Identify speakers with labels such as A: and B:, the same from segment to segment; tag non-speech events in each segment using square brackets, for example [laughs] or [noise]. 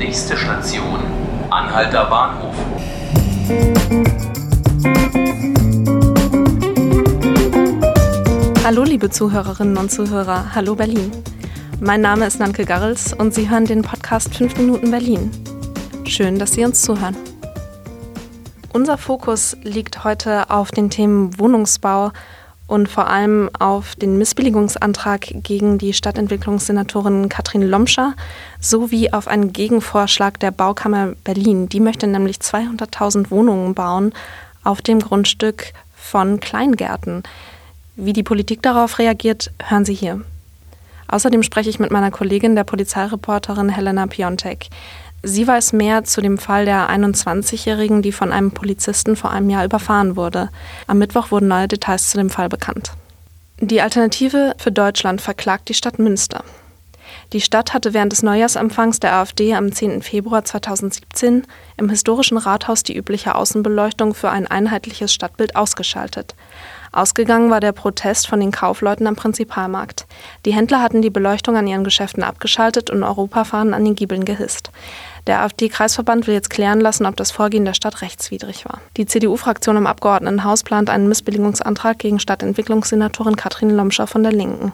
A: Nächste Station, Anhalter Bahnhof.
B: Hallo liebe Zuhörerinnen und Zuhörer, hallo Berlin. Mein Name ist Nanke Garrels und Sie hören den Podcast 5 Minuten Berlin. Schön, dass Sie uns zuhören. Unser Fokus liegt heute auf den Themen Wohnungsbau und vor allem auf den Missbilligungsantrag gegen die Stadtentwicklungssenatorin Katrin Lomscher sowie auf einen Gegenvorschlag der Baukammer Berlin. Die möchte nämlich 200.000 Wohnungen bauen auf dem Grundstück von Kleingärten. Wie die Politik darauf reagiert, hören Sie hier. Außerdem spreche ich mit meiner Kollegin, der Polizeireporterin Helena Piontek. Sie weiß mehr zu dem Fall der 21-Jährigen, die von einem Polizisten vor einem Jahr überfahren wurde. Am Mittwoch wurden neue Details zu dem Fall bekannt. Die Alternative für Deutschland verklagt die Stadt Münster. Die Stadt hatte während des Neujahrsempfangs der AfD am 10. Februar 2017 im historischen Rathaus die übliche Außenbeleuchtung für ein einheitliches Stadtbild ausgeschaltet. Ausgegangen war der Protest von den Kaufleuten am Prinzipalmarkt. Die Händler hatten die Beleuchtung an ihren Geschäften abgeschaltet und Europafahnen an den Giebeln gehisst. Der AfD-Kreisverband will jetzt klären lassen, ob das Vorgehen der Stadt rechtswidrig war. Die CDU-Fraktion im Abgeordnetenhaus plant einen Missbilligungsantrag gegen Stadtentwicklungssenatorin Katrin Lomscher von der Linken.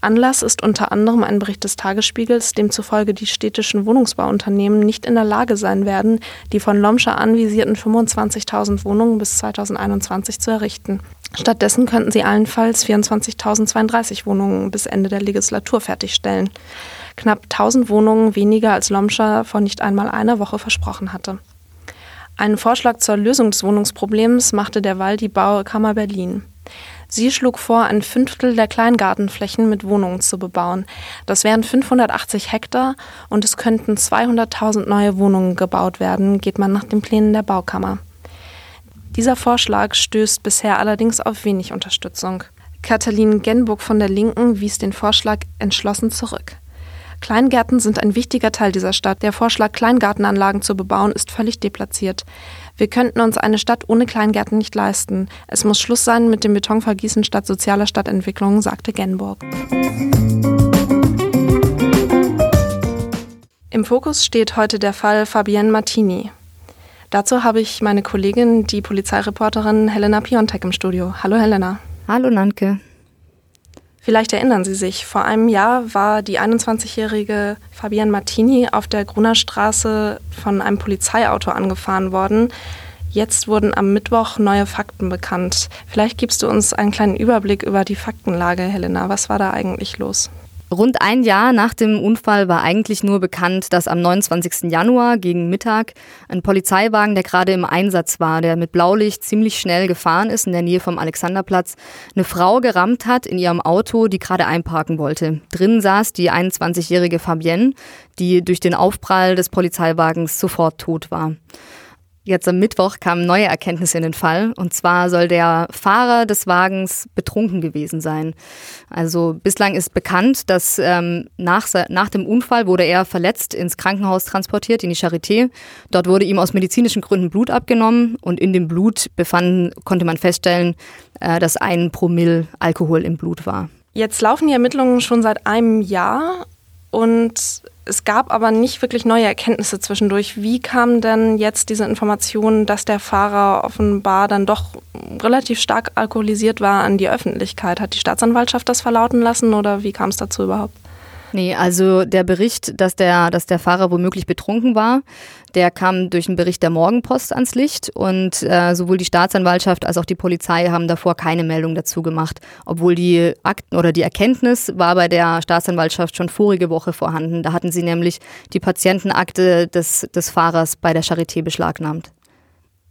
B: Anlass ist unter anderem ein Bericht des Tagesspiegels, demzufolge die städtischen Wohnungsbauunternehmen nicht in der Lage sein werden, die von Lomscher anvisierten 25.000 Wohnungen bis 2021 zu errichten. Stattdessen könnten sie allenfalls 24.032 Wohnungen bis Ende der Legislatur fertigstellen. Knapp 1000 Wohnungen weniger als Lomscher vor nicht einmal einer Woche versprochen hatte. Einen Vorschlag zur Lösung des Wohnungsproblems machte derweil die Baukammer Berlin. Sie schlug vor, ein Fünftel der Kleingartenflächen mit Wohnungen zu bebauen. Das wären 580 Hektar und es könnten 200.000 neue Wohnungen gebaut werden, geht man nach den Plänen der Baukammer. Dieser Vorschlag stößt bisher allerdings auf wenig Unterstützung. Katalin Genburg von der Linken wies den Vorschlag entschlossen zurück. Kleingärten sind ein wichtiger Teil dieser Stadt. Der Vorschlag, Kleingartenanlagen zu bebauen, ist völlig deplatziert. Wir könnten uns eine Stadt ohne Kleingärten nicht leisten. Es muss Schluss sein mit dem Betonvergießen statt sozialer Stadtentwicklung, sagte Genburg. Im Fokus steht heute der Fall Fabienne Martini. Dazu habe ich meine Kollegin, die Polizeireporterin Helena Piontek im Studio. Hallo Helena.
C: Hallo Nanke.
B: Vielleicht erinnern Sie sich, vor einem Jahr war die 21-jährige Fabienne Martini auf der Gruner Straße von einem Polizeiauto angefahren worden. Jetzt wurden am Mittwoch neue Fakten bekannt. Vielleicht gibst du uns einen kleinen Überblick über die Faktenlage, Helena. Was war da eigentlich los?
C: Rund ein Jahr nach dem Unfall war eigentlich nur bekannt, dass am 29. Januar gegen Mittag ein Polizeiwagen, der gerade im Einsatz war, der mit Blaulicht ziemlich schnell gefahren ist in der Nähe vom Alexanderplatz, eine Frau gerammt hat in ihrem Auto, die gerade einparken wollte. Drin saß die 21-jährige Fabienne, die durch den Aufprall des Polizeiwagens sofort tot war. Jetzt am Mittwoch kamen neue Erkenntnisse in den Fall. Und zwar soll der Fahrer des Wagens betrunken gewesen sein. Also bislang ist bekannt, dass ähm, nach, nach dem Unfall wurde er verletzt ins Krankenhaus transportiert, in die Charité. Dort wurde ihm aus medizinischen Gründen Blut abgenommen und in dem Blut befanden, konnte man feststellen, äh, dass ein Promille Alkohol im Blut war.
B: Jetzt laufen die Ermittlungen schon seit einem Jahr und es gab aber nicht wirklich neue Erkenntnisse zwischendurch. Wie kam denn jetzt diese Information, dass der Fahrer offenbar dann doch relativ stark alkoholisiert war, an die Öffentlichkeit? Hat die Staatsanwaltschaft das verlauten lassen oder wie kam es dazu überhaupt?
C: Nee, also der Bericht, dass der, dass der Fahrer womöglich betrunken war, der kam durch einen Bericht der Morgenpost ans Licht und äh, sowohl die Staatsanwaltschaft als auch die Polizei haben davor keine Meldung dazu gemacht, obwohl die Akten oder die Erkenntnis war bei der Staatsanwaltschaft schon vorige Woche vorhanden. Da hatten sie nämlich die Patientenakte des, des Fahrers bei der Charité beschlagnahmt.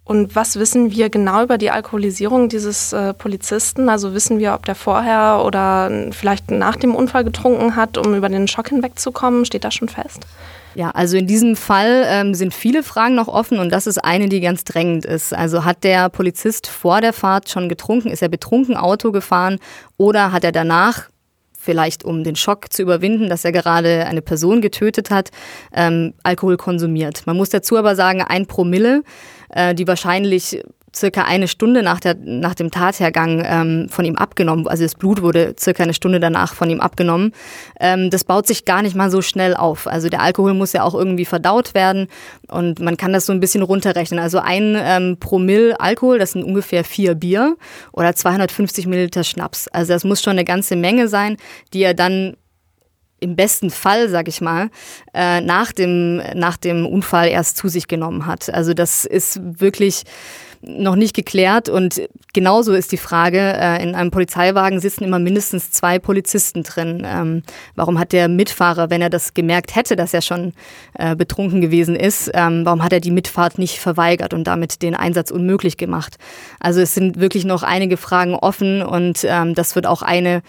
B: Und was wissen wir genau über die Alkoholisierung dieses äh, Polizisten? Also wissen wir, ob der vorher oder vielleicht nach dem Unfall getrunken hat, um über den Schock hinwegzukommen? Steht das schon fest?
C: Ja, also in diesem Fall ähm, sind viele Fragen noch offen und das ist eine, die ganz drängend ist. Also hat der Polizist vor der Fahrt schon getrunken? Ist er betrunken Auto gefahren oder hat er danach vielleicht um den Schock zu überwinden, dass er gerade eine Person getötet hat, ähm, Alkohol konsumiert. Man muss dazu aber sagen, ein Promille, äh, die wahrscheinlich circa eine Stunde nach, der, nach dem Tathergang ähm, von ihm abgenommen. Also das Blut wurde circa eine Stunde danach von ihm abgenommen. Ähm, das baut sich gar nicht mal so schnell auf. Also der Alkohol muss ja auch irgendwie verdaut werden und man kann das so ein bisschen runterrechnen. Also ein ähm, Promille Alkohol, das sind ungefähr vier Bier oder 250 Milliliter Schnaps. Also das muss schon eine ganze Menge sein, die er dann im besten Fall, sag ich mal, äh, nach, dem, nach dem Unfall erst zu sich genommen hat. Also das ist wirklich noch nicht geklärt und genauso ist die Frage, äh, in einem Polizeiwagen sitzen immer mindestens zwei Polizisten drin. Ähm, warum hat der Mitfahrer, wenn er das gemerkt hätte, dass er schon äh, betrunken gewesen ist, ähm, warum hat er die Mitfahrt nicht verweigert und damit den Einsatz unmöglich gemacht? Also es sind wirklich noch einige Fragen offen und ähm, das wird auch eine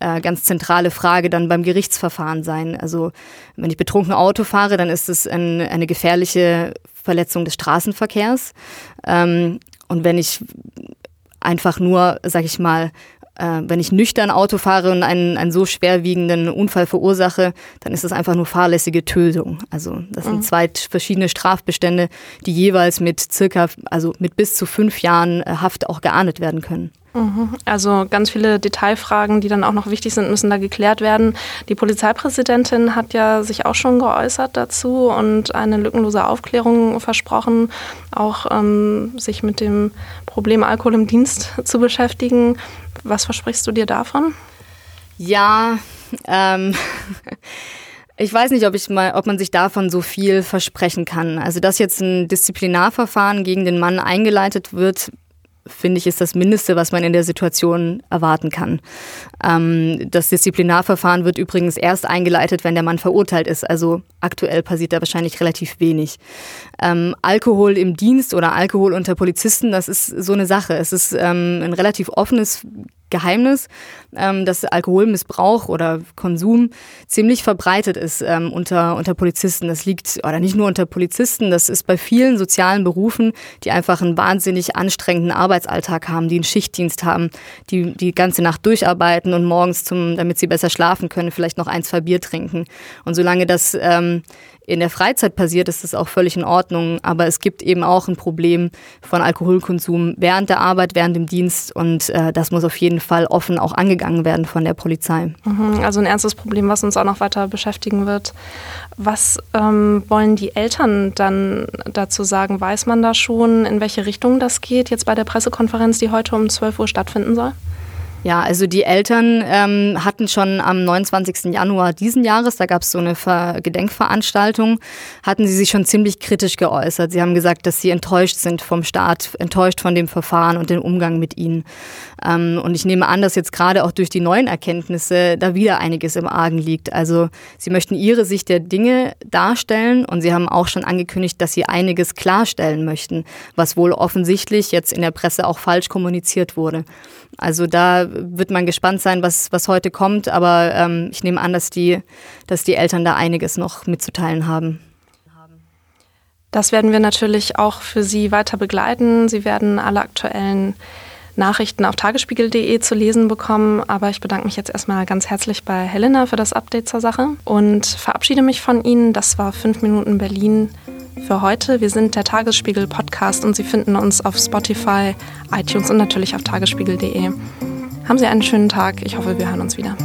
C: äh, ganz zentrale Frage dann beim Gerichtsverfahren sein. Also wenn ich betrunken Auto fahre, dann ist es ein, eine gefährliche Verletzung des Straßenverkehrs. Ähm, und wenn ich einfach nur, sag ich mal, äh, wenn ich nüchtern Auto fahre und einen, einen so schwerwiegenden Unfall verursache, dann ist das einfach nur fahrlässige Tötung. Also das sind mhm. zwei verschiedene Strafbestände, die jeweils mit circa, also mit bis zu fünf Jahren äh, Haft auch geahndet werden können.
B: Mhm. Also ganz viele Detailfragen, die dann auch noch wichtig sind, müssen da geklärt werden. Die Polizeipräsidentin hat ja sich auch schon geäußert dazu und eine lückenlose Aufklärung versprochen, auch ähm, sich mit dem Problem Alkohol im Dienst zu beschäftigen. Was versprichst du dir davon?
C: Ja, ähm, [laughs] ich weiß nicht, ob, ich mal, ob man sich davon so viel versprechen kann. Also, dass jetzt ein Disziplinarverfahren gegen den Mann eingeleitet wird, finde ich, ist das Mindeste, was man in der Situation erwarten kann. Ähm, das Disziplinarverfahren wird übrigens erst eingeleitet, wenn der Mann verurteilt ist. Also aktuell passiert da wahrscheinlich relativ wenig. Ähm, Alkohol im Dienst oder Alkohol unter Polizisten, das ist so eine Sache. Es ist ähm, ein relativ offenes Geheimnis, ähm, dass Alkoholmissbrauch oder Konsum ziemlich verbreitet ist ähm, unter, unter Polizisten. Das liegt, oder nicht nur unter Polizisten, das ist bei vielen sozialen Berufen, die einfach einen wahnsinnig anstrengenden Arbeitsalltag haben, die einen Schichtdienst haben, die die ganze Nacht durcharbeiten und morgens, zum, damit sie besser schlafen können, vielleicht noch ein, zwei Bier trinken. Und solange das ähm, in der Freizeit passiert, ist das auch völlig in Ordnung. Aber es gibt eben auch ein Problem von Alkoholkonsum während der Arbeit, während dem Dienst. Und äh, das muss auf jeden Fall offen auch angegangen werden von der Polizei.
B: Mhm, also ein ernstes Problem, was uns auch noch weiter beschäftigen wird. Was ähm, wollen die Eltern dann dazu sagen? Weiß man da schon, in welche Richtung das geht, jetzt bei der Pressekonferenz, die heute um 12 Uhr stattfinden soll?
C: Ja, also die Eltern ähm, hatten schon am 29. Januar diesen Jahres, da gab es so eine Ver Gedenkveranstaltung, hatten sie sich schon ziemlich kritisch geäußert. Sie haben gesagt, dass sie enttäuscht sind vom Staat, enttäuscht von dem Verfahren und dem Umgang mit ihnen. Ähm, und ich nehme an, dass jetzt gerade auch durch die neuen Erkenntnisse da wieder einiges im Argen liegt. Also sie möchten ihre Sicht der Dinge darstellen und sie haben auch schon angekündigt, dass sie einiges klarstellen möchten, was wohl offensichtlich jetzt in der Presse auch falsch kommuniziert wurde. Also da wird man gespannt sein, was, was heute kommt, aber ähm, ich nehme an, dass die, dass die Eltern da einiges noch mitzuteilen haben.
B: Das werden wir natürlich auch für Sie weiter begleiten. Sie werden alle aktuellen Nachrichten auf tagesspiegel.de zu lesen bekommen. Aber ich bedanke mich jetzt erstmal ganz herzlich bei Helena für das Update zur Sache und verabschiede mich von Ihnen. Das war 5 Minuten Berlin für heute. Wir sind der Tagesspiegel Podcast und Sie finden uns auf Spotify, iTunes und natürlich auf tagesspiegel.de. Haben Sie einen schönen Tag. Ich hoffe, wir hören uns wieder.